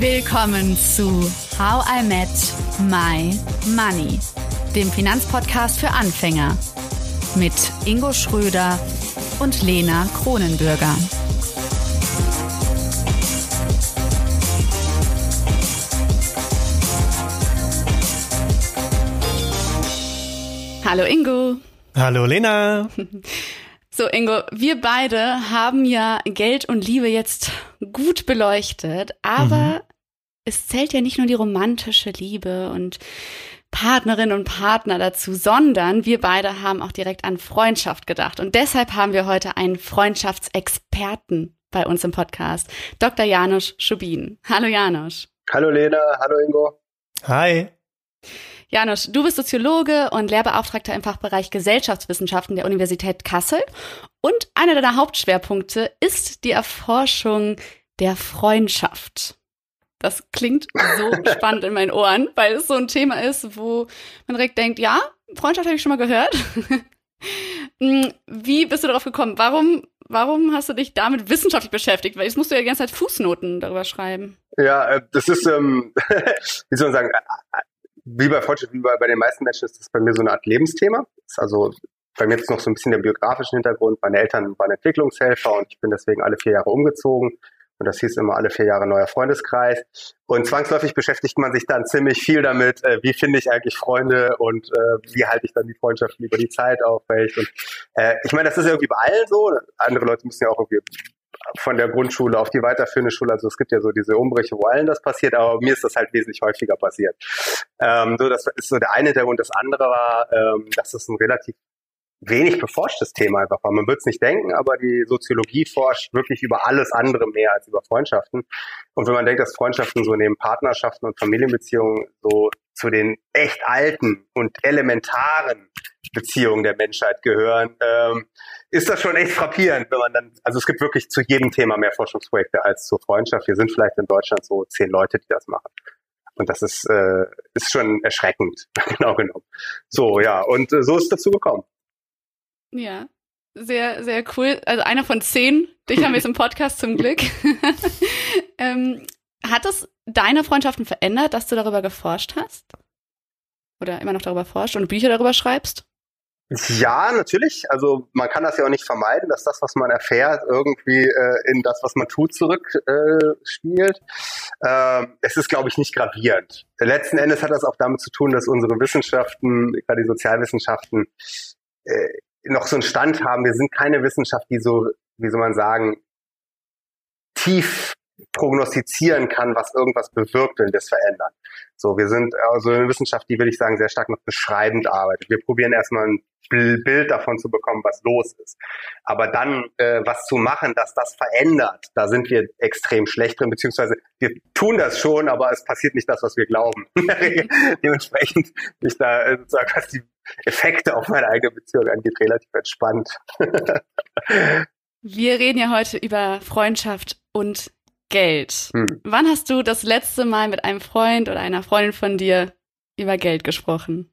Willkommen zu How I Met My Money, dem Finanzpodcast für Anfänger mit Ingo Schröder und Lena Kronenbürger. Hallo Ingo. Hallo Lena. So, Ingo, wir beide haben ja Geld und Liebe jetzt gut beleuchtet, aber mhm. Es zählt ja nicht nur die romantische Liebe und Partnerin und Partner dazu, sondern wir beide haben auch direkt an Freundschaft gedacht. Und deshalb haben wir heute einen Freundschaftsexperten bei uns im Podcast, Dr. Janusz Schubin. Hallo Janusz. Hallo Lena, hallo Ingo. Hi. Janusz, du bist Soziologe und Lehrbeauftragter im Fachbereich Gesellschaftswissenschaften der Universität Kassel. Und einer deiner Hauptschwerpunkte ist die Erforschung der Freundschaft. Das klingt so spannend in meinen Ohren, weil es so ein Thema ist, wo man direkt denkt, ja, Freundschaft habe ich schon mal gehört. Hm, wie bist du darauf gekommen? Warum, warum hast du dich damit wissenschaftlich beschäftigt? Weil jetzt musst du ja die ganze Zeit Fußnoten darüber schreiben. Ja, äh, das ist, ähm, wie soll man sagen, wie bei Fortschritt, wie bei, bei den meisten Menschen ist das bei mir so eine Art Lebensthema. Das ist also bei mir jetzt noch so ein bisschen der biografische Hintergrund. Meine Eltern waren Entwicklungshelfer und ich bin deswegen alle vier Jahre umgezogen. Und das hieß immer alle vier Jahre neuer Freundeskreis. Und zwangsläufig beschäftigt man sich dann ziemlich viel damit, äh, wie finde ich eigentlich Freunde und äh, wie halte ich dann die Freundschaften über die Zeit aufrecht. Und äh, ich meine, das ist irgendwie bei allen so. Andere Leute müssen ja auch irgendwie von der Grundschule auf die weiterführende Schule. Also es gibt ja so diese Umbrüche, wo allen das passiert, aber mir ist das halt wesentlich häufiger passiert. Ähm, so, das ist so der eine Hintergrund. Das andere war, ähm, dass es ein relativ wenig beforschtes Thema einfach war. Man wird es nicht denken, aber die Soziologie forscht wirklich über alles andere mehr als über Freundschaften. Und wenn man denkt, dass Freundschaften so neben Partnerschaften und Familienbeziehungen so zu den echt alten und elementaren Beziehungen der Menschheit gehören, ähm, ist das schon echt frappierend, wenn man dann, also es gibt wirklich zu jedem Thema mehr Forschungsprojekte als zur Freundschaft. Wir sind vielleicht in Deutschland so zehn Leute, die das machen. Und das ist, äh, ist schon erschreckend, genau genommen. So, ja, und äh, so ist es dazu gekommen. Ja, sehr, sehr cool. Also einer von zehn. Dich haben wir jetzt im Podcast zum Glück. ähm, hat es deine Freundschaften verändert, dass du darüber geforscht hast? Oder immer noch darüber forscht und Bücher darüber schreibst? Ja, natürlich. Also man kann das ja auch nicht vermeiden, dass das, was man erfährt, irgendwie äh, in das, was man tut, zurückspielt. Äh, ähm, es ist, glaube ich, nicht gravierend. Letzten Endes hat das auch damit zu tun, dass unsere Wissenschaften, gerade die Sozialwissenschaften, äh, noch so einen Stand haben. Wir sind keine Wissenschaft, die so, wie soll man sagen, tief prognostizieren kann, was irgendwas bewirkt, wenn wir es verändern. So, wir sind also eine Wissenschaft, die, würde ich sagen, sehr stark noch beschreibend arbeitet. Wir probieren erstmal ein Bild davon zu bekommen, was los ist. Aber dann äh, was zu machen, dass das verändert, da sind wir extrem schlecht drin, beziehungsweise wir tun das schon, aber es passiert nicht das, was wir glauben. Dementsprechend ich da äh, sozusagen, was die Effekte auf meine eigene Beziehung angeht, relativ entspannt. wir reden ja heute über Freundschaft und Geld. Hm. Wann hast du das letzte Mal mit einem Freund oder einer Freundin von dir über Geld gesprochen?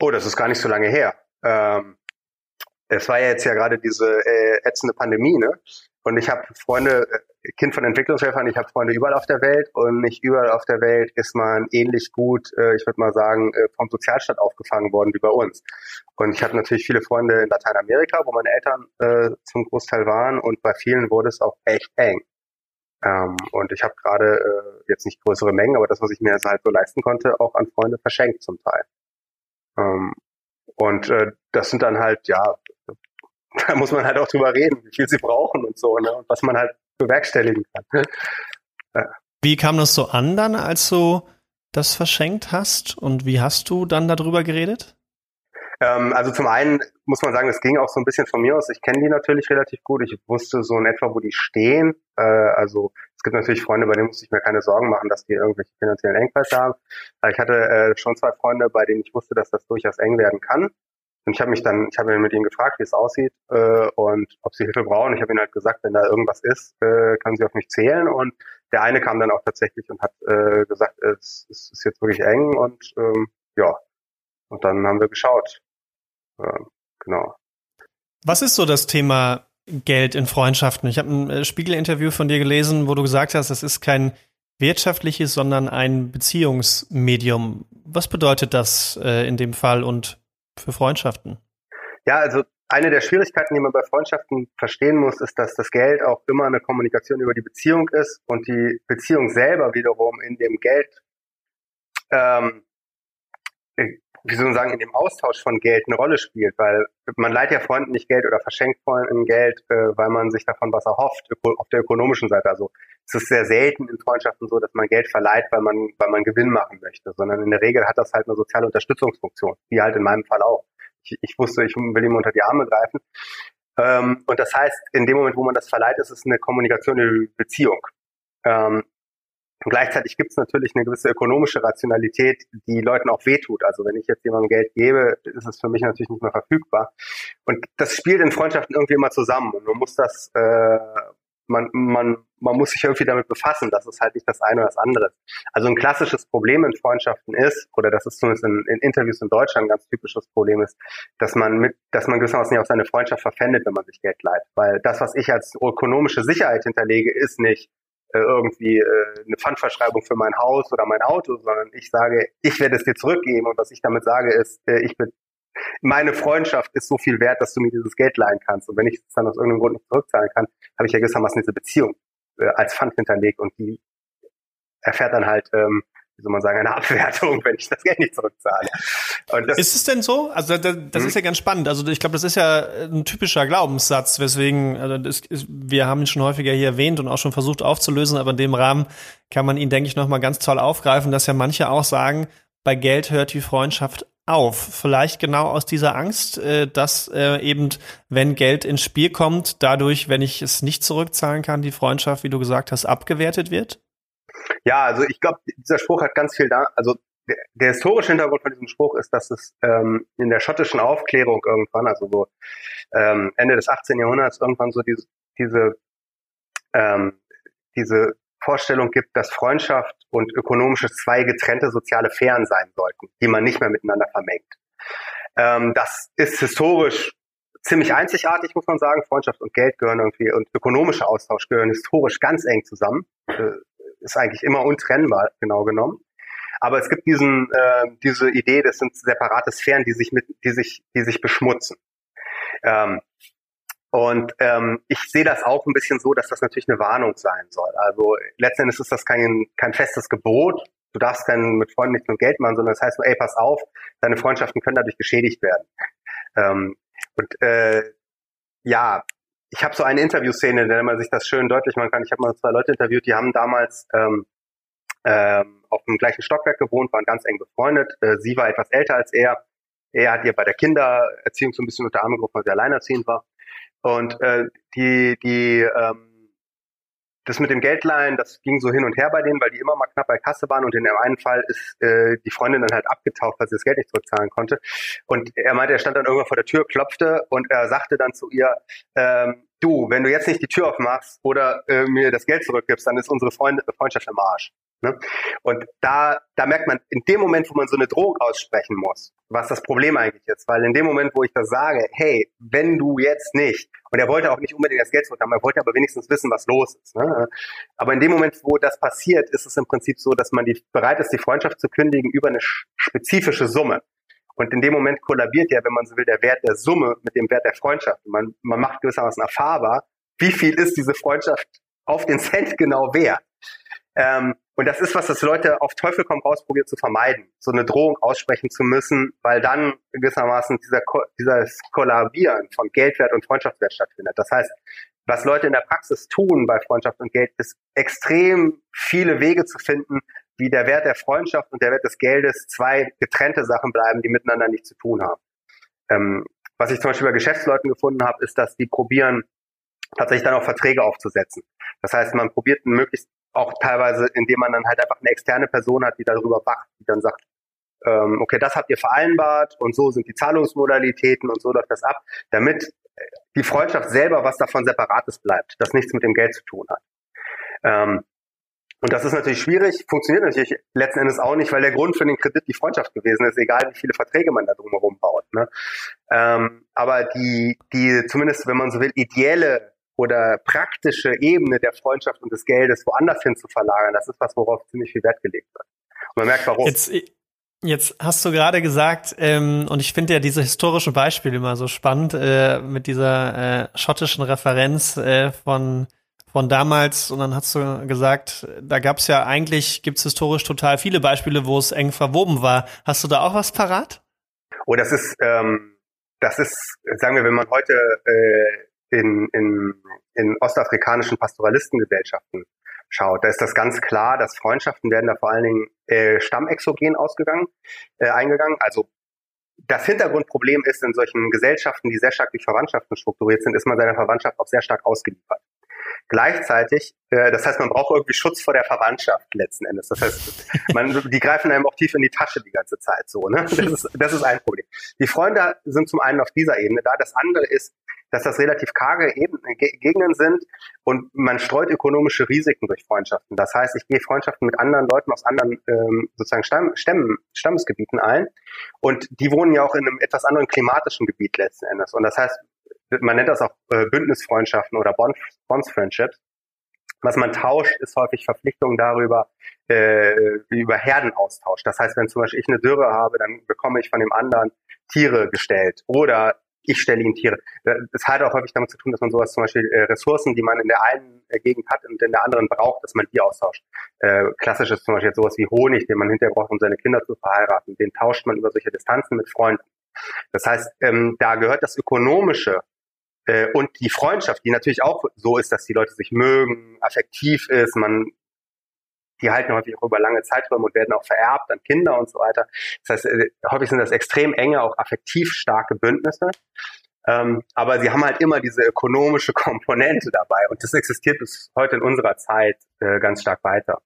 Oh, das ist gar nicht so lange her. Ähm, es war ja jetzt ja gerade diese äh, ätzende Pandemie, ne? Und ich habe Freunde, äh, Kind von Entwicklungshelfern, ich habe Freunde überall auf der Welt und nicht überall auf der Welt ist man ähnlich gut, äh, ich würde mal sagen, äh, vom Sozialstaat aufgefangen worden wie bei uns. Und ich habe natürlich viele Freunde in Lateinamerika, wo meine Eltern äh, zum Großteil waren und bei vielen wurde es auch echt eng. Ähm, und ich habe gerade äh, jetzt nicht größere Mengen, aber das, was ich mir jetzt halt so leisten konnte, auch an Freunde verschenkt zum Teil. Ähm, und äh, das sind dann halt, ja, da muss man halt auch drüber reden, wie viel sie brauchen und so, ne? Und was man halt bewerkstelligen kann. ja. Wie kam das so an dann, als du das verschenkt hast? Und wie hast du dann darüber geredet? Ähm, also zum einen muss man sagen, es ging auch so ein bisschen von mir aus. Ich kenne die natürlich relativ gut. Ich wusste so in etwa, wo die stehen. Äh, also es gibt natürlich Freunde, bei denen muss ich mir keine Sorgen machen, dass die irgendwelche finanziellen Engpässe haben. Aber ich hatte äh, schon zwei Freunde, bei denen ich wusste, dass das durchaus eng werden kann. Und ich habe mich dann, ich habe mit ihnen gefragt, wie es aussieht äh, und ob sie Hilfe brauchen. Ich habe ihnen halt gesagt, wenn da irgendwas ist, äh, können sie auf mich zählen. Und der eine kam dann auch tatsächlich und hat äh, gesagt, es, es ist jetzt wirklich eng und ähm, ja. Und dann haben wir geschaut. Äh, genau. Was ist so das Thema Geld in Freundschaften? Ich habe ein äh, Spiegel-Interview von dir gelesen, wo du gesagt hast, es ist kein wirtschaftliches, sondern ein Beziehungsmedium. Was bedeutet das äh, in dem Fall und für Freundschaften? Ja, also eine der Schwierigkeiten, die man bei Freundschaften verstehen muss, ist, dass das Geld auch immer eine Kommunikation über die Beziehung ist und die Beziehung selber wiederum in dem Geld, ähm, äh, wie soll man sagen, in dem Austausch von Geld eine Rolle spielt, weil man leiht ja Freunden nicht Geld oder verschenkt Freunden Geld, äh, weil man sich davon was erhofft, auf der ökonomischen Seite. Also es ist sehr selten in Freundschaften so, dass man Geld verleiht, weil man, weil man Gewinn machen möchte, sondern in der Regel hat das halt eine soziale Unterstützungsfunktion, wie halt in meinem Fall auch ich, ich wusste, ich will ihm unter die Arme greifen. Ähm, und das heißt, in dem Moment, wo man das verleiht, ist es eine Kommunikation über Beziehung. Ähm, und gleichzeitig gibt es natürlich eine gewisse ökonomische Rationalität, die Leuten auch wehtut. Also wenn ich jetzt jemandem Geld gebe, ist es für mich natürlich nicht mehr verfügbar. Und das spielt in Freundschaften irgendwie immer zusammen. Und man muss das äh, man, man, man muss sich irgendwie damit befassen, das ist halt nicht das eine oder das andere. Also ein klassisches Problem in Freundschaften ist, oder das ist zumindest in, in Interviews in Deutschland ein ganz typisches Problem ist, dass man mit, dass man gewissermaßen nicht auf seine Freundschaft verpfändet, wenn man sich Geld leiht. Weil das, was ich als ökonomische Sicherheit hinterlege, ist nicht äh, irgendwie äh, eine Pfandverschreibung für mein Haus oder mein Auto, sondern ich sage, ich werde es dir zurückgeben und was ich damit sage ist, äh, ich bin meine Freundschaft ist so viel wert, dass du mir dieses Geld leihen kannst. Und wenn ich es dann aus irgendeinem Grund nicht zurückzahlen kann, habe ich ja gewissermaßen diese Beziehung äh, als Pfand hinterlegt und die erfährt dann halt, ähm, wie soll man sagen, eine Abwertung, wenn ich das Geld nicht zurückzahle. ist es denn so? Also das, das mhm. ist ja ganz spannend. Also ich glaube, das ist ja ein typischer Glaubenssatz, weswegen also das wir haben ihn schon häufiger hier erwähnt und auch schon versucht aufzulösen, aber in dem Rahmen kann man ihn, denke ich, noch mal ganz toll aufgreifen, dass ja manche auch sagen, bei Geld hört die Freundschaft auf. Vielleicht genau aus dieser Angst, äh, dass äh, eben, wenn Geld ins Spiel kommt, dadurch, wenn ich es nicht zurückzahlen kann, die Freundschaft, wie du gesagt hast, abgewertet wird? Ja, also ich glaube, dieser Spruch hat ganz viel da, also der, der historische Hintergrund von diesem Spruch ist, dass es ähm, in der schottischen Aufklärung irgendwann, also so ähm, Ende des 18. Jahrhunderts, irgendwann so diese, diese, ähm, diese Vorstellung gibt, dass Freundschaft und ökonomisches zwei getrennte soziale Sphären sein sollten, die man nicht mehr miteinander vermengt. Ähm, das ist historisch ziemlich einzigartig, muss man sagen. Freundschaft und Geld gehören irgendwie und ökonomischer Austausch gehören historisch ganz eng zusammen. Äh, ist eigentlich immer untrennbar, genau genommen. Aber es gibt diesen, äh, diese Idee, das sind separate Sphären, die sich mit, die sich, die sich beschmutzen. Ähm, und ähm, ich sehe das auch ein bisschen so, dass das natürlich eine Warnung sein soll. Also letztendlich ist das kein, kein festes Gebot. Du darfst kein, mit Freunden nicht nur Geld machen, sondern das heißt nur, ey, pass auf, deine Freundschaften können dadurch geschädigt werden. Ähm, und äh, ja, ich habe so eine Interviewszene, in der man sich das schön deutlich machen kann. Ich habe mal zwei Leute interviewt, die haben damals ähm, ähm, auf dem gleichen Stockwerk gewohnt, waren ganz eng befreundet. Äh, sie war etwas älter als er. Er hat ihr bei der Kindererziehung so ein bisschen unter Arme gerufen, weil sie alleinerziehend war. Und äh, die, die, ähm, das mit dem Geldleihen, das ging so hin und her bei denen, weil die immer mal knapp bei Kasse waren und in dem einen Fall ist äh, die Freundin dann halt abgetaucht, weil sie das Geld nicht zurückzahlen konnte. Und er meinte, er stand dann irgendwann vor der Tür, klopfte und er sagte dann zu ihr, ähm, du, wenn du jetzt nicht die Tür aufmachst oder äh, mir das Geld zurückgibst, dann ist unsere Freund Freundschaft im Arsch. Ne? Und da, da merkt man, in dem Moment, wo man so eine Drohung aussprechen muss, was das Problem eigentlich ist, weil in dem Moment, wo ich das sage, hey, wenn du jetzt nicht, und er wollte auch nicht unbedingt das Geld zurückhaben, er wollte aber wenigstens wissen, was los ist. Ne? Aber in dem Moment, wo das passiert, ist es im Prinzip so, dass man die, bereit ist, die Freundschaft zu kündigen über eine spezifische Summe. Und in dem Moment kollabiert ja, wenn man so will, der Wert der Summe mit dem Wert der Freundschaft. Man, man macht gewissermaßen erfahrbar, wie viel ist diese Freundschaft auf den Cent genau wert. Ähm, und das ist was, das Leute auf Teufel komm raus probiert zu vermeiden, so eine Drohung aussprechen zu müssen, weil dann gewissermaßen dieser, dieses Kollabieren von Geldwert und Freundschaftswert stattfindet. Das heißt, was Leute in der Praxis tun bei Freundschaft und Geld, ist extrem viele Wege zu finden, wie der Wert der Freundschaft und der Wert des Geldes zwei getrennte Sachen bleiben, die miteinander nichts zu tun haben. Ähm, was ich zum Beispiel bei Geschäftsleuten gefunden habe, ist, dass die probieren, tatsächlich dann auch Verträge aufzusetzen. Das heißt, man probiert möglichst auch teilweise, indem man dann halt einfach eine externe Person hat, die darüber wacht, die dann sagt, ähm, okay, das habt ihr vereinbart und so sind die Zahlungsmodalitäten und so läuft das ab, damit die Freundschaft selber was davon Separates bleibt, das nichts mit dem Geld zu tun hat. Ähm, und das ist natürlich schwierig, funktioniert natürlich letzten Endes auch nicht, weil der Grund für den Kredit die Freundschaft gewesen ist, egal wie viele Verträge man da drumherum baut. Ne? Ähm, aber die, die zumindest, wenn man so will, ideelle oder praktische Ebene der Freundschaft und des Geldes woanders hin zu verlagern, das ist was, worauf ziemlich viel Wert gelegt wird. Und man merkt, warum. Jetzt, Jetzt hast du gerade gesagt, ähm, und ich finde ja diese historischen Beispiele immer so spannend, äh, mit dieser äh, schottischen Referenz äh, von, von damals. Und dann hast du gesagt, da gab es ja eigentlich, gibt es historisch total viele Beispiele, wo es eng verwoben war. Hast du da auch was parat? Oh, das ist, ähm, das ist, sagen wir, wenn man heute äh, in, in, in ostafrikanischen Pastoralistengesellschaften schaut, da ist das ganz klar, dass Freundschaften werden da vor allen Dingen äh, stammexogen ausgegangen, äh, eingegangen. Also das Hintergrundproblem ist in solchen Gesellschaften, die sehr stark durch Verwandtschaften strukturiert sind, ist man seiner Verwandtschaft auch sehr stark ausgeliefert. Gleichzeitig, äh, das heißt, man braucht irgendwie Schutz vor der Verwandtschaft letzten Endes. Das heißt, man, die greifen einem auch tief in die Tasche die ganze Zeit so. Ne? Das, ist, das ist ein Problem. Die Freunde sind zum einen auf dieser Ebene da. Das andere ist, dass das relativ karge Ebenen, Gegenden sind und man streut ökonomische Risiken durch Freundschaften. Das heißt, ich gehe Freundschaften mit anderen Leuten aus anderen ähm, sozusagen Stamm, Stämmen, Stammesgebieten ein und die wohnen ja auch in einem etwas anderen klimatischen Gebiet letzten Endes. Und das heißt, man nennt das auch äh, Bündnisfreundschaften oder Bond, Bonds Friendships. Was man tauscht, ist häufig Verpflichtungen darüber, äh, über Herdenaustausch. Das heißt, wenn zum Beispiel ich eine Dürre habe, dann bekomme ich von dem anderen Tiere gestellt. Oder ich stelle ihm Tiere. Das hat auch häufig damit zu tun, dass man sowas zum Beispiel äh, Ressourcen, die man in der einen äh, Gegend hat und in der anderen braucht, dass man die austauscht. Äh, klassisch ist zum Beispiel jetzt sowas wie Honig, den man hinterher braucht, um seine Kinder zu verheiraten. Den tauscht man über solche Distanzen mit Freunden. Das heißt, ähm, da gehört das Ökonomische äh, und die Freundschaft, die natürlich auch so ist, dass die Leute sich mögen, affektiv ist, man die halten häufig auch über lange Zeiträume und werden auch vererbt an Kinder und so weiter. Das heißt, äh, häufig sind das extrem enge, auch affektiv starke Bündnisse. Ähm, aber sie haben halt immer diese ökonomische Komponente dabei und das existiert bis heute in unserer Zeit äh, ganz stark weiter.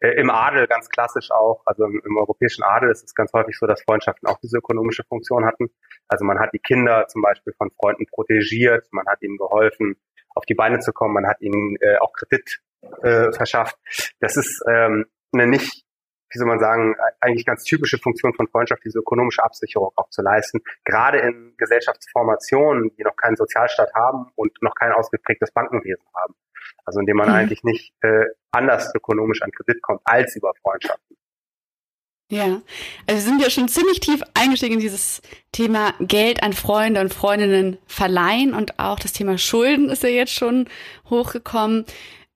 Äh, Im Adel ganz klassisch auch, also im, im, europäischen Adel ist es ganz häufig so, dass Freundschaften auch diese ökonomische Funktion hatten. Also man hat die Kinder zum Beispiel von Freunden protegiert, man hat ihnen geholfen, auf die Beine zu kommen, man hat ihnen äh, auch Kredit äh, verschafft. Das ist ähm, eine nicht, wie soll man sagen, eigentlich ganz typische Funktion von Freundschaft, diese ökonomische Absicherung auch zu leisten. Gerade in Gesellschaftsformationen, die noch keinen Sozialstaat haben und noch kein ausgeprägtes Bankenwesen haben. Also indem man mhm. eigentlich nicht äh, anders ökonomisch an Kredit kommt als über Freundschaften. Ja, also wir sind ja schon ziemlich tief eingestiegen in dieses Thema Geld an Freunde und Freundinnen verleihen und auch das Thema Schulden ist ja jetzt schon hochgekommen.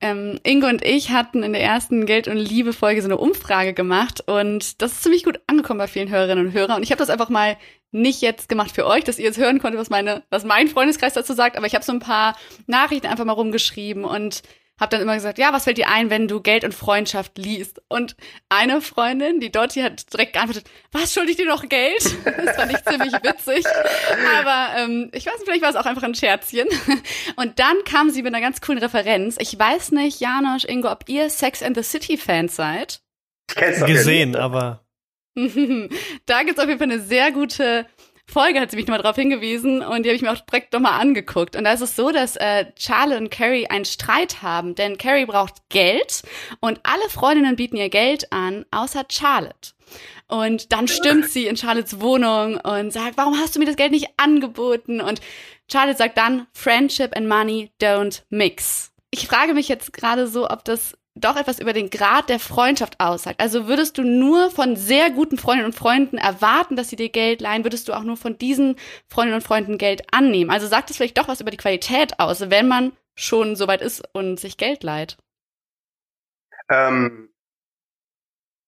Ähm, Ingo und ich hatten in der ersten Geld- und Liebe-Folge so eine Umfrage gemacht und das ist ziemlich gut angekommen bei vielen Hörerinnen und Hörern. Und ich habe das einfach mal nicht jetzt gemacht für euch, dass ihr jetzt hören konntet, was meine, was mein Freundeskreis dazu sagt, aber ich habe so ein paar Nachrichten einfach mal rumgeschrieben und habe dann immer gesagt, ja, was fällt dir ein, wenn du Geld und Freundschaft liest? Und eine Freundin, die Dottie, hat direkt geantwortet, was, schuldig dir noch Geld? Das fand ich ziemlich witzig. Aber ähm, ich weiß nicht, vielleicht war es auch einfach ein Scherzchen. Und dann kam sie mit einer ganz coolen Referenz. Ich weiß nicht, Janosch, Ingo, ob ihr Sex and the City Fans seid. Ich kenn's Gesehen, aber da gibt's auf jeden Fall eine sehr gute Folge hat sie mich nochmal darauf hingewiesen und die habe ich mir auch direkt nochmal angeguckt. Und da ist es so, dass äh, Charlie und Carrie einen Streit haben, denn Carrie braucht Geld und alle Freundinnen bieten ihr Geld an, außer Charlotte. Und dann stimmt sie in Charlottes Wohnung und sagt, warum hast du mir das Geld nicht angeboten? Und Charlotte sagt dann, Friendship and Money don't mix. Ich frage mich jetzt gerade so, ob das doch etwas über den Grad der Freundschaft aussagt. Also würdest du nur von sehr guten Freundinnen und Freunden erwarten, dass sie dir Geld leihen, würdest du auch nur von diesen Freundinnen und Freunden Geld annehmen. Also sagt es vielleicht doch was über die Qualität aus, wenn man schon so weit ist und sich Geld leiht. Ähm,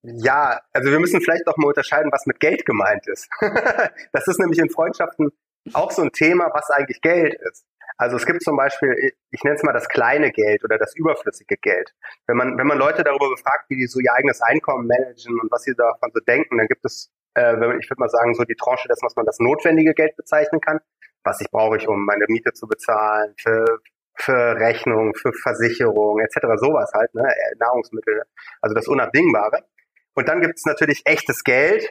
ja, also wir müssen vielleicht auch mal unterscheiden, was mit Geld gemeint ist. das ist nämlich in Freundschaften auch so ein Thema, was eigentlich Geld ist. Also es gibt zum Beispiel, ich nenne es mal das kleine Geld oder das überflüssige Geld. Wenn man, wenn man Leute darüber befragt, wie die so ihr eigenes Einkommen managen und was sie davon so denken, dann gibt es, äh, ich würde mal sagen, so die Tranche dessen, was man das notwendige Geld bezeichnen kann. Was ich brauche ich, um meine Miete zu bezahlen, für, für Rechnung, für Versicherung etc. Sowas halt, ne? Nahrungsmittel, also das Unabdingbare. Und dann gibt es natürlich echtes Geld,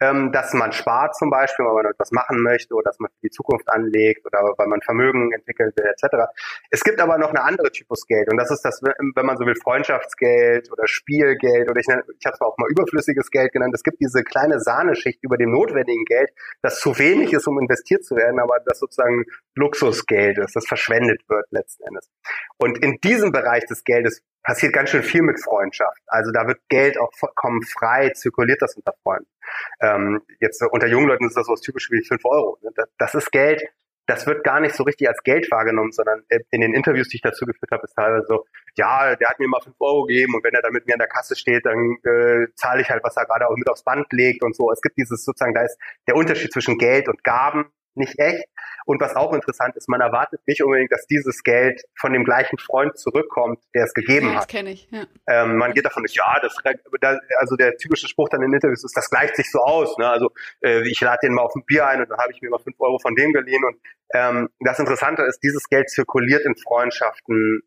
ähm, dass man spart zum Beispiel, weil man etwas machen möchte oder dass man für die Zukunft anlegt oder weil man Vermögen entwickeln will, etc. Es gibt aber noch eine andere Typus Geld und das ist das, wenn man so will, Freundschaftsgeld oder Spielgeld oder ich, ich habe es auch mal überflüssiges Geld genannt. Es gibt diese kleine Sahneschicht über dem notwendigen Geld, das zu wenig ist, um investiert zu werden, aber das sozusagen Luxusgeld ist, das verschwendet wird letzten Endes. Und in diesem Bereich des Geldes passiert ganz schön viel mit Freundschaft. Also da wird Geld auch vollkommen frei, zirkuliert das unter Freunden. Ähm, jetzt unter jungen Leuten ist das so was typisch wie fünf Euro. Ne? Das, das ist Geld, das wird gar nicht so richtig als Geld wahrgenommen, sondern in den Interviews, die ich dazu geführt habe, ist teilweise so, ja, der hat mir mal fünf Euro gegeben und wenn er dann mit mir an der Kasse steht, dann äh, zahle ich halt, was er gerade auch mit aufs Band legt und so. Es gibt dieses sozusagen, da ist der Unterschied zwischen Geld und Gaben nicht echt. Und was auch interessant ist, man erwartet nicht unbedingt, dass dieses Geld von dem gleichen Freund zurückkommt, der es gegeben hat. Das kenne ich. Ja. Ähm, man geht davon nicht, ja, das, also der typische Spruch dann in Interviews ist, das gleicht sich so aus. Ne? Also äh, ich lade den mal auf ein Bier ein und dann habe ich mir mal fünf Euro von dem geliehen. Und ähm, das Interessante ist, dieses Geld zirkuliert in Freundschaften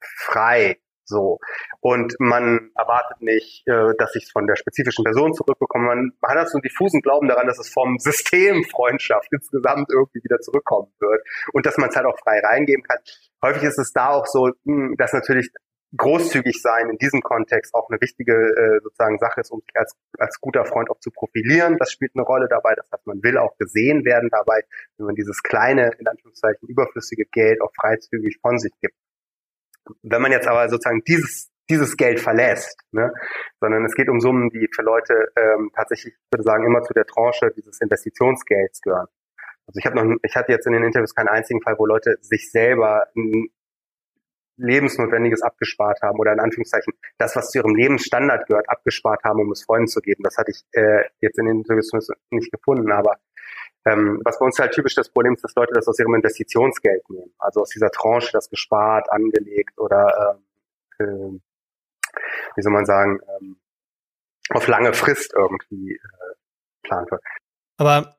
frei. So. Und man erwartet nicht, äh, dass ich es von der spezifischen Person zurückbekomme. Man, hat so einen diffusen Glauben daran, dass es vom System Freundschaft insgesamt irgendwie wieder zurückkommen wird. Und dass man es halt auch frei reingeben kann. Häufig ist es da auch so, hm, dass natürlich großzügig sein in diesem Kontext auch eine wichtige äh, sozusagen Sache ist, um sich als, als guter Freund auch zu profilieren. Das spielt eine Rolle dabei. Das heißt, man will auch gesehen werden dabei, wenn man dieses kleine, in Anführungszeichen, überflüssige Geld auch freizügig von sich gibt. Wenn man jetzt aber sozusagen dieses dieses Geld verlässt, ne? sondern es geht um Summen, die für Leute ähm, tatsächlich, ich würde sagen, immer zu der Tranche dieses Investitionsgelds gehören. Also ich habe noch, ich hatte jetzt in den Interviews keinen einzigen Fall, wo Leute sich selber ein Lebensnotwendiges abgespart haben oder in Anführungszeichen das, was zu ihrem Lebensstandard gehört, abgespart haben, um es Freunden zu geben. Das hatte ich äh, jetzt in den Interviews nicht gefunden, aber ähm, was bei uns halt typisch das Problem ist, dass Leute das aus ihrem Investitionsgeld nehmen. Also aus dieser Tranche das gespart, angelegt oder äh, wie soll man sagen, ähm, auf lange Frist irgendwie äh, geplant wird. Aber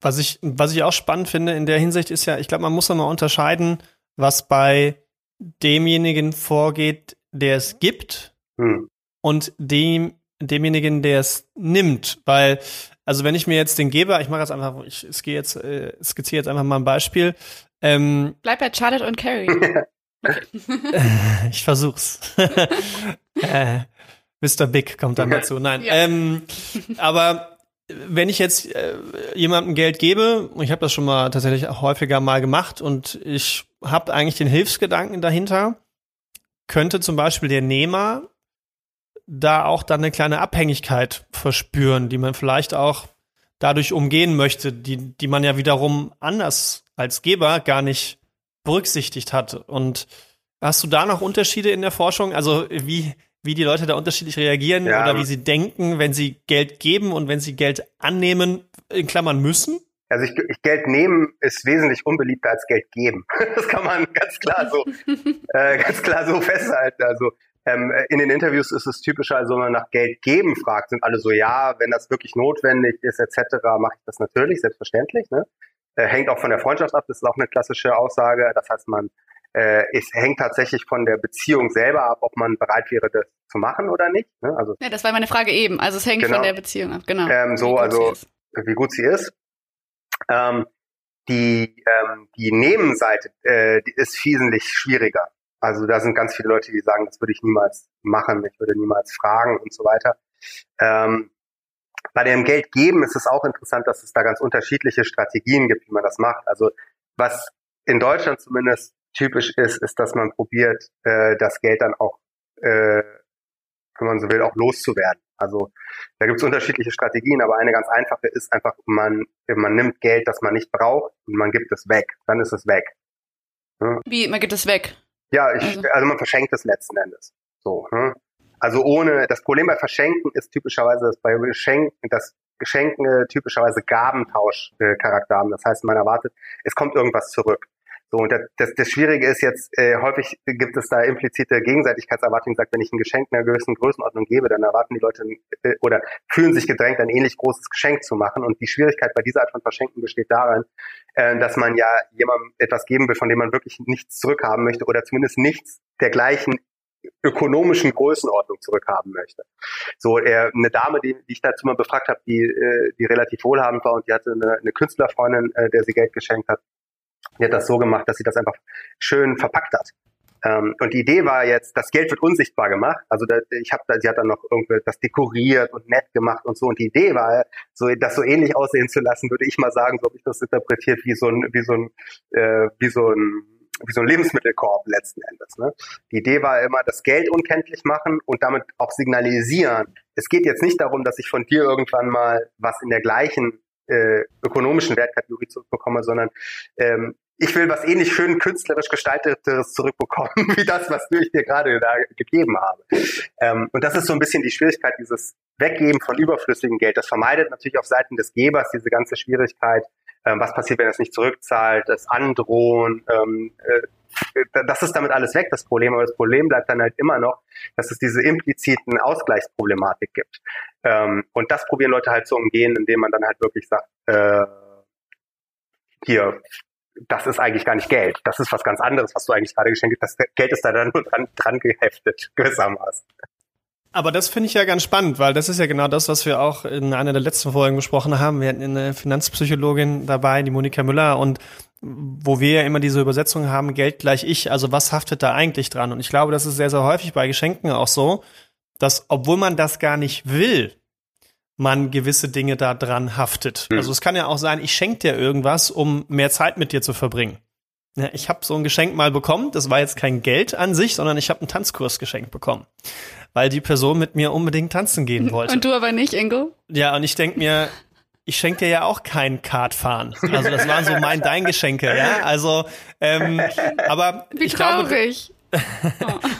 was ich, was ich auch spannend finde in der Hinsicht ist ja, ich glaube, man muss mal unterscheiden, was bei demjenigen vorgeht, der es gibt hm. und dem, demjenigen, der es nimmt. Weil also wenn ich mir jetzt den Geber, ich mache jetzt einfach, ich gehe jetzt, äh, skizziere jetzt einfach mal ein Beispiel. Ähm, Bleib bei Charlotte und Carrie. ich versuch's. äh, Mr. Big kommt dann dazu. Nein. Ja. Ähm, aber wenn ich jetzt äh, jemandem Geld gebe, und ich habe das schon mal tatsächlich auch häufiger mal gemacht und ich habe eigentlich den Hilfsgedanken dahinter, könnte zum Beispiel der Nehmer da auch dann eine kleine Abhängigkeit verspüren, die man vielleicht auch dadurch umgehen möchte, die, die man ja wiederum anders als Geber gar nicht berücksichtigt hat. Und hast du da noch Unterschiede in der Forschung? Also wie, wie die Leute da unterschiedlich reagieren ja. oder wie sie denken, wenn sie Geld geben und wenn sie Geld annehmen, in Klammern müssen? Also ich, ich, Geld nehmen ist wesentlich unbeliebter als Geld geben. Das kann man ganz klar so, äh, ganz klar so festhalten. Also ähm, in den Interviews ist es typischer, also wenn man nach Geld geben fragt, sind alle so, ja, wenn das wirklich notwendig ist, etc., mache ich das natürlich, selbstverständlich. Ne? Äh, hängt auch von der Freundschaft ab, das ist auch eine klassische Aussage. Das heißt, man äh, es hängt tatsächlich von der Beziehung selber ab, ob man bereit wäre, das zu machen oder nicht. Ne? Also, ja, das war meine Frage eben. Also es hängt genau. von der Beziehung ab, genau. Ähm, so, wie also wie gut sie ist. Ähm, die, ähm, die Nebenseite, äh, die ist wesentlich schwieriger. Also da sind ganz viele Leute, die sagen, das würde ich niemals machen, ich würde niemals fragen und so weiter. Ähm, bei dem Geld geben ist es auch interessant, dass es da ganz unterschiedliche Strategien gibt, wie man das macht. Also was in Deutschland zumindest typisch ist, ist, dass man probiert, äh, das Geld dann auch, äh, wenn man so will, auch loszuwerden. Also da gibt es unterschiedliche Strategien, aber eine ganz einfache ist einfach, man, man nimmt Geld, das man nicht braucht und man gibt es weg. Dann ist es weg. Ja? Wie, man gibt es weg? Ja, ich, also. also man verschenkt es letzten Endes. So. Ne? Also ohne, das Problem bei Verschenken ist typischerweise, dass bei Geschenken, dass Geschenke typischerweise Gabentauschcharakter äh, haben. Das heißt, man erwartet, es kommt irgendwas zurück. So, und das, das Schwierige ist jetzt, äh, häufig gibt es da implizite Gegenseitigkeitserwartungen, sagt, wenn ich ein Geschenk einer gewissen Größenordnung gebe, dann erwarten die Leute äh, oder fühlen sich gedrängt, ein ähnlich großes Geschenk zu machen. Und die Schwierigkeit bei dieser Art von Verschenken besteht darin, äh, dass man ja jemandem etwas geben will, von dem man wirklich nichts zurückhaben möchte oder zumindest nichts dergleichen ökonomischen Größenordnung zurückhaben möchte. So er, eine Dame, die, die ich dazu mal befragt habe, die, äh, die relativ wohlhabend war und die hatte eine, eine Künstlerfreundin, äh, der sie Geld geschenkt hat, die hat das so gemacht, dass sie das einfach schön verpackt hat. Ähm, und die Idee war jetzt, das Geld wird unsichtbar gemacht. Also da, ich habe, sie hat dann noch irgendwie das dekoriert und nett gemacht und so. Und die Idee war, so das so ähnlich aussehen zu lassen, würde ich mal sagen, so habe ich das interpretiert wie so ein, wie so ein, äh, wie so ein wie so ein Lebensmittelkorb letzten Endes. Ne? Die Idee war immer, das Geld unkenntlich machen und damit auch signalisieren. Es geht jetzt nicht darum, dass ich von dir irgendwann mal was in der gleichen äh, ökonomischen Wertkategorie zurückbekomme, sondern ähm, ich will was ähnlich schön künstlerisch gestalteteres zurückbekommen, wie das, was ich dir gerade da gegeben habe. Ähm, und das ist so ein bisschen die Schwierigkeit, dieses Weggeben von überflüssigem Geld. Das vermeidet natürlich auf Seiten des Gebers diese ganze Schwierigkeit, ähm, was passiert, wenn er es nicht zurückzahlt, das Androhen, ähm, äh, das ist damit alles weg, das Problem, aber das Problem bleibt dann halt immer noch, dass es diese impliziten Ausgleichsproblematik gibt. Ähm, und das probieren Leute halt zu umgehen, indem man dann halt wirklich sagt, äh, hier, das ist eigentlich gar nicht Geld. Das ist was ganz anderes, was du eigentlich gerade geschenkt hast. Das Geld ist da dann nur dran, dran geheftet, gewissermaßen. Aber das finde ich ja ganz spannend, weil das ist ja genau das, was wir auch in einer der letzten Folgen besprochen haben. Wir hatten eine Finanzpsychologin dabei, die Monika Müller, und wo wir ja immer diese Übersetzung haben, Geld gleich ich, also was haftet da eigentlich dran? Und ich glaube, das ist sehr, sehr häufig bei Geschenken auch so, dass obwohl man das gar nicht will, man gewisse Dinge da dran haftet. Mhm. Also es kann ja auch sein, ich schenke dir irgendwas, um mehr Zeit mit dir zu verbringen. Ja, ich habe so ein Geschenk mal bekommen, das war jetzt kein Geld an sich, sondern ich habe einen Tanzkurs geschenkt bekommen, weil die Person mit mir unbedingt tanzen gehen wollte. Und du aber nicht, Ingo? Ja, und ich denk mir, ich schenke dir ja auch kein Kartfahren. Also das waren so mein dein Geschenke, ja. Also, ähm, aber Wie ich traurig. glaube,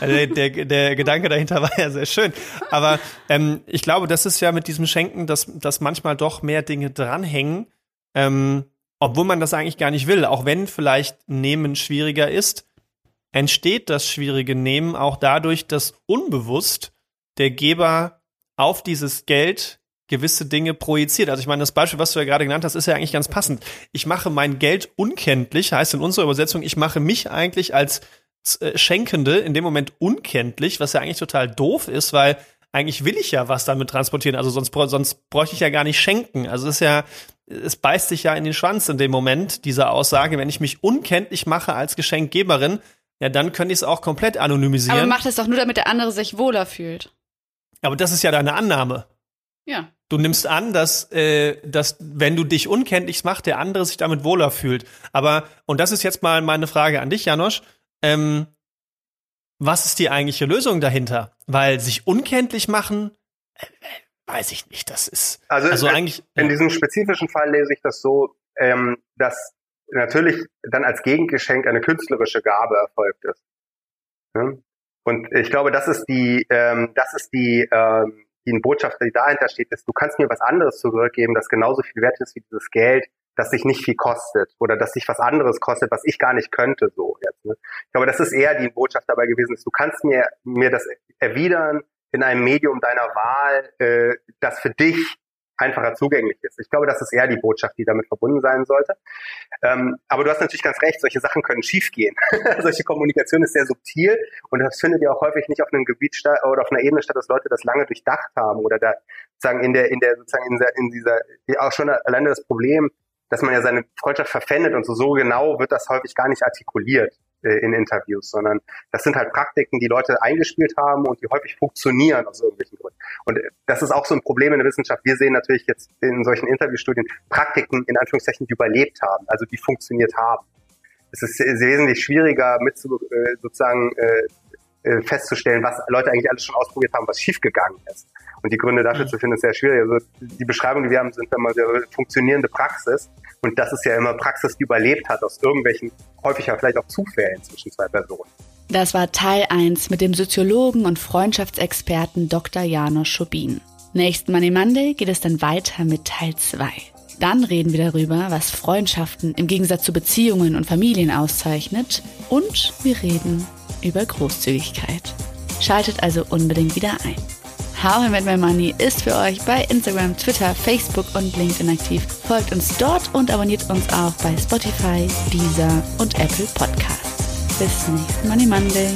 der, der, der Gedanke dahinter war ja sehr schön. Aber ähm, ich glaube, das ist ja mit diesem Schenken, dass, dass manchmal doch mehr Dinge dranhängen, ähm, obwohl man das eigentlich gar nicht will. Auch wenn vielleicht Nehmen schwieriger ist, entsteht das schwierige Nehmen auch dadurch, dass unbewusst der Geber auf dieses Geld gewisse Dinge projiziert. Also ich meine, das Beispiel, was du ja gerade genannt hast, ist ja eigentlich ganz passend. Ich mache mein Geld unkenntlich, heißt in unserer Übersetzung, ich mache mich eigentlich als Schenkende in dem Moment unkenntlich, was ja eigentlich total doof ist, weil eigentlich will ich ja was damit transportieren, also sonst, sonst bräuchte ich ja gar nicht schenken. Also es ist ja, es beißt sich ja in den Schwanz in dem Moment, diese Aussage, wenn ich mich unkenntlich mache als Geschenkgeberin, ja, dann könnte ich es auch komplett anonymisieren. Aber macht es doch nur, damit der andere sich wohler fühlt. Aber das ist ja deine Annahme. Ja. Du nimmst an, dass, äh, dass wenn du dich unkenntlich machst, der andere sich damit wohler fühlt. Aber, und das ist jetzt mal meine Frage an dich, Janosch, ähm, was ist die eigentliche Lösung dahinter? Weil sich unkenntlich machen, äh, weiß ich nicht. Das ist also, also in, eigentlich in ja. diesem spezifischen Fall lese ich das so, ähm, dass natürlich dann als Gegengeschenk eine künstlerische Gabe erfolgt ist. Ja? Und ich glaube, das ist die, ähm, das ist die, ähm, die Botschaft, die dahinter steht, ist, du kannst mir was anderes zurückgeben, das genauso viel wert ist wie dieses Geld, das sich nicht viel kostet oder dass sich was anderes kostet, was ich gar nicht könnte, so jetzt. Ne? Ich glaube, das ist eher die Botschaft dabei gewesen, ist, du kannst mir, mir das erwidern in einem Medium deiner Wahl, äh, das für dich einfacher zugänglich ist. Ich glaube, das ist eher die Botschaft, die damit verbunden sein sollte. Ähm, aber du hast natürlich ganz recht, solche Sachen können schiefgehen. solche Kommunikation ist sehr subtil und das findet ja auch häufig nicht auf einem Gebiet statt oder auf einer Ebene statt, dass Leute das lange durchdacht haben oder da sozusagen in der, in der, sozusagen in dieser, in dieser, auch schon alleine das Problem, dass man ja seine Freundschaft verpfändet und so, so genau wird das häufig gar nicht artikuliert äh, in Interviews, sondern das sind halt Praktiken, die Leute eingespielt haben und die häufig funktionieren aus irgendwelchen Gründen. Und äh, das ist auch so ein Problem in der Wissenschaft. Wir sehen natürlich jetzt in solchen Interviewstudien Praktiken in Anführungszeichen, die überlebt haben, also die funktioniert haben. Es ist wesentlich schwieriger mit zu, äh, sozusagen äh, äh, festzustellen, was Leute eigentlich alles schon ausprobiert haben, was schiefgegangen ist. Und die Gründe dafür mhm. zu finden, ist sehr schwierig. Also die Beschreibung, die wir haben, sind immer sehr funktionierende Praxis. Und das ist ja immer Praxis, die überlebt hat aus irgendwelchen, häufiger vielleicht auch Zufällen zwischen zwei Personen. Das war Teil 1 mit dem Soziologen und Freundschaftsexperten Dr. Janos Schubin. Nächsten Money Monday geht es dann weiter mit Teil 2. Dann reden wir darüber, was Freundschaften im Gegensatz zu Beziehungen und Familien auszeichnet. Und wir reden über Großzügigkeit. Schaltet also unbedingt wieder ein. How I Met My Money ist für euch bei Instagram, Twitter, Facebook und LinkedIn aktiv. Folgt uns dort und abonniert uns auch bei Spotify, Deezer und Apple Podcasts. Bis nächsten Money Monday.